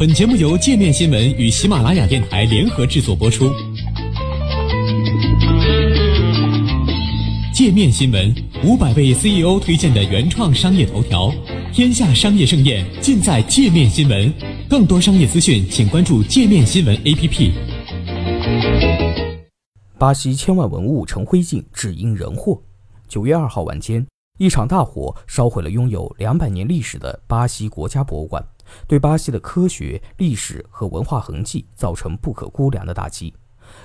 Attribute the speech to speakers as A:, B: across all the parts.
A: 本节目由界面新闻与喜马拉雅电台联合制作播出。界面新闻五百位 CEO 推荐的原创商业头条，天下商业盛宴尽在界面新闻。更多商业资讯，请关注界面新闻 APP。
B: 巴西千万文物成灰烬，只因人祸。九月二号晚间，一场大火烧毁了拥有两百年历史的巴西国家博物馆。对巴西的科学、历史和文化痕迹造成不可估量的打击。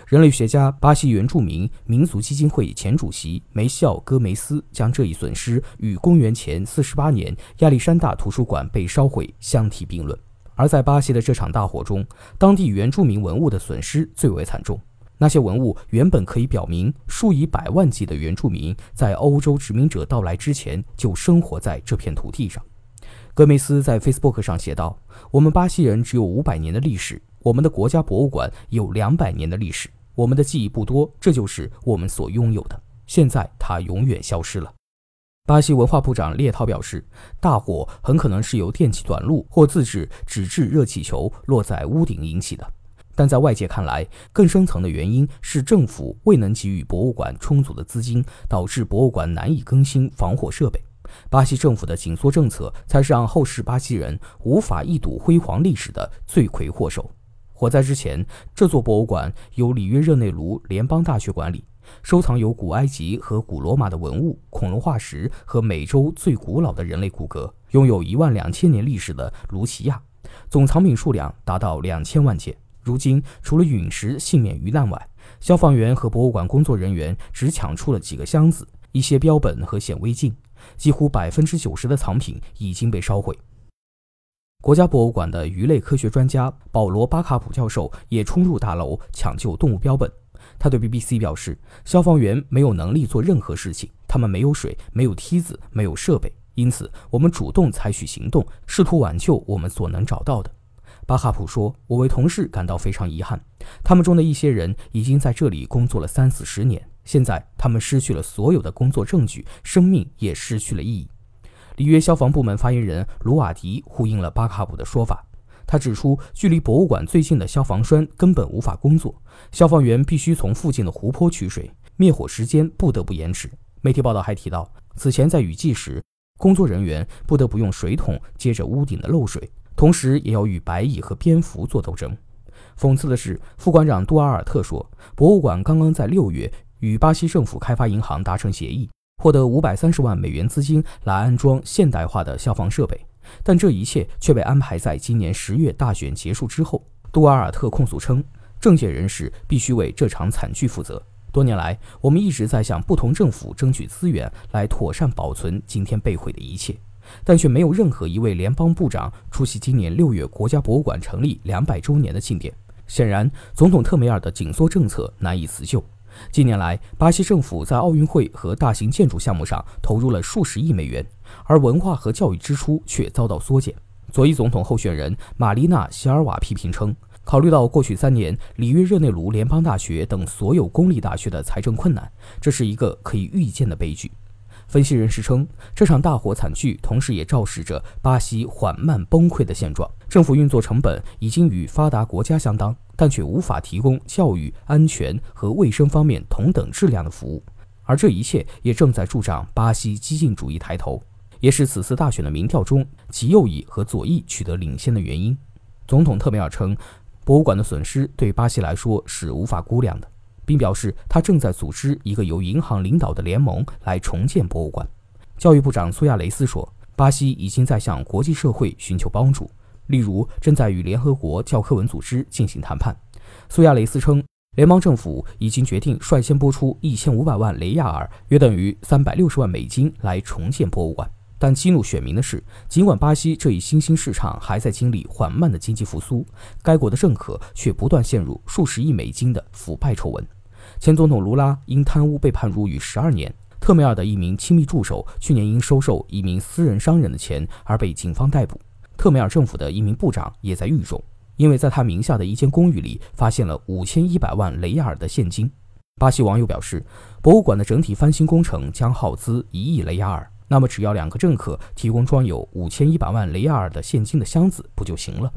B: 人类学家、巴西原住民民族基金会前主席梅西奥·戈梅斯将这一损失与公元前四十八年亚历山大图书馆被烧毁相提并论。而在巴西的这场大火中，当地原住民文物的损失最为惨重。那些文物原本可以表明数以百万计的原住民在欧洲殖民者到来之前就生活在这片土地上。戈梅斯在 Facebook 上写道：“我们巴西人只有五百年的历史，我们的国家博物馆有两百年的历史。我们的记忆不多，这就是我们所拥有的。现在它永远消失了。”巴西文化部长列涛表示，大火很可能是由电气短路或自制纸质热气球落在屋顶引起的，但在外界看来，更深层的原因是政府未能给予博物馆充足的资金，导致博物馆难以更新防火设备。巴西政府的紧缩政策才是让后世巴西人无法一睹辉煌历史的罪魁祸首。火灾之前，这座博物馆由里约热内卢联邦大学管理，收藏有古埃及和古罗马的文物、恐龙化石和美洲最古老的人类骨骼，拥有一万两千年历史的卢奇亚，总藏品数量达到两千万件。如今，除了陨石幸免于难外，消防员和博物馆工作人员只抢出了几个箱子、一些标本和显微镜。几乎百分之九十的藏品已经被烧毁。国家博物馆的鱼类科学专家保罗·巴卡普教授也冲入大楼抢救动物标本。他对 BBC 表示：“消防员没有能力做任何事情，他们没有水，没有梯子，没有设备，因此我们主动采取行动，试图挽救我们所能找到的。”巴哈普说：“我为同事感到非常遗憾，他们中的一些人已经在这里工作了三四十年。”现在他们失去了所有的工作证据，生命也失去了意义。里约消防部门发言人卢瓦迪呼应了巴卡普的说法，他指出，距离博物馆最近的消防栓根本无法工作，消防员必须从附近的湖泊取水，灭火时间不得不延迟。媒体报道还提到，此前在雨季时，工作人员不得不用水桶接着屋顶的漏水，同时也要与白蚁和蝙蝠做斗争。讽刺的是，副馆长杜阿尔特说，博物馆刚刚在六月。与巴西政府开发银行达成协议，获得五百三十万美元资金来安装现代化的消防设备，但这一切却被安排在今年十月大选结束之后。杜瓦尔特控诉称，政界人士必须为这场惨剧负责。多年来，我们一直在向不同政府争取资源来妥善保存今天被毁的一切，但却没有任何一位联邦部长出席今年六月国家博物馆成立两百周年的庆典。显然，总统特梅尔的紧缩政策难以辞旧。近年来，巴西政府在奥运会和大型建筑项目上投入了数十亿美元，而文化和教育支出却遭到缩减。左翼总统候选人玛丽娜·席尔瓦批评称，考虑到过去三年里约热内卢联邦大学等所有公立大学的财政困难，这是一个可以预见的悲剧。分析人士称，这场大火惨剧同时也昭示着巴西缓慢崩溃的现状。政府运作成本已经与发达国家相当，但却无法提供教育、安全和卫生方面同等质量的服务。而这一切也正在助长巴西激进主义抬头，也是此次大选的民调中极右翼和左翼取得领先的原因。总统特梅尔称，博物馆的损失对巴西来说是无法估量的。并表示，他正在组织一个由银行领导的联盟来重建博物馆。教育部长苏亚雷斯说：“巴西已经在向国际社会寻求帮助，例如正在与联合国教科文组织进行谈判。”苏亚雷斯称，联邦政府已经决定率先拨出一千五百万雷亚尔（约等于三百六十万美金）来重建博物馆。但激怒选民的是，尽管巴西这一新兴市场还在经历缓慢的经济复苏，该国的政客却不断陷入数十亿美金的腐败丑闻。前总统卢拉因贪污被判入狱十二年，特梅尔的一名亲密助手去年因收受一名私人商人的钱而被警方逮捕。特梅尔政府的一名部长也在狱中，因为在他名下的一间公寓里发现了五千一百万雷亚尔的现金。巴西网友表示，博物馆的整体翻新工程将耗资一亿雷亚尔。那么，只要两个政客提供装有五千一百万雷亚尔的现金的箱子，不就行了？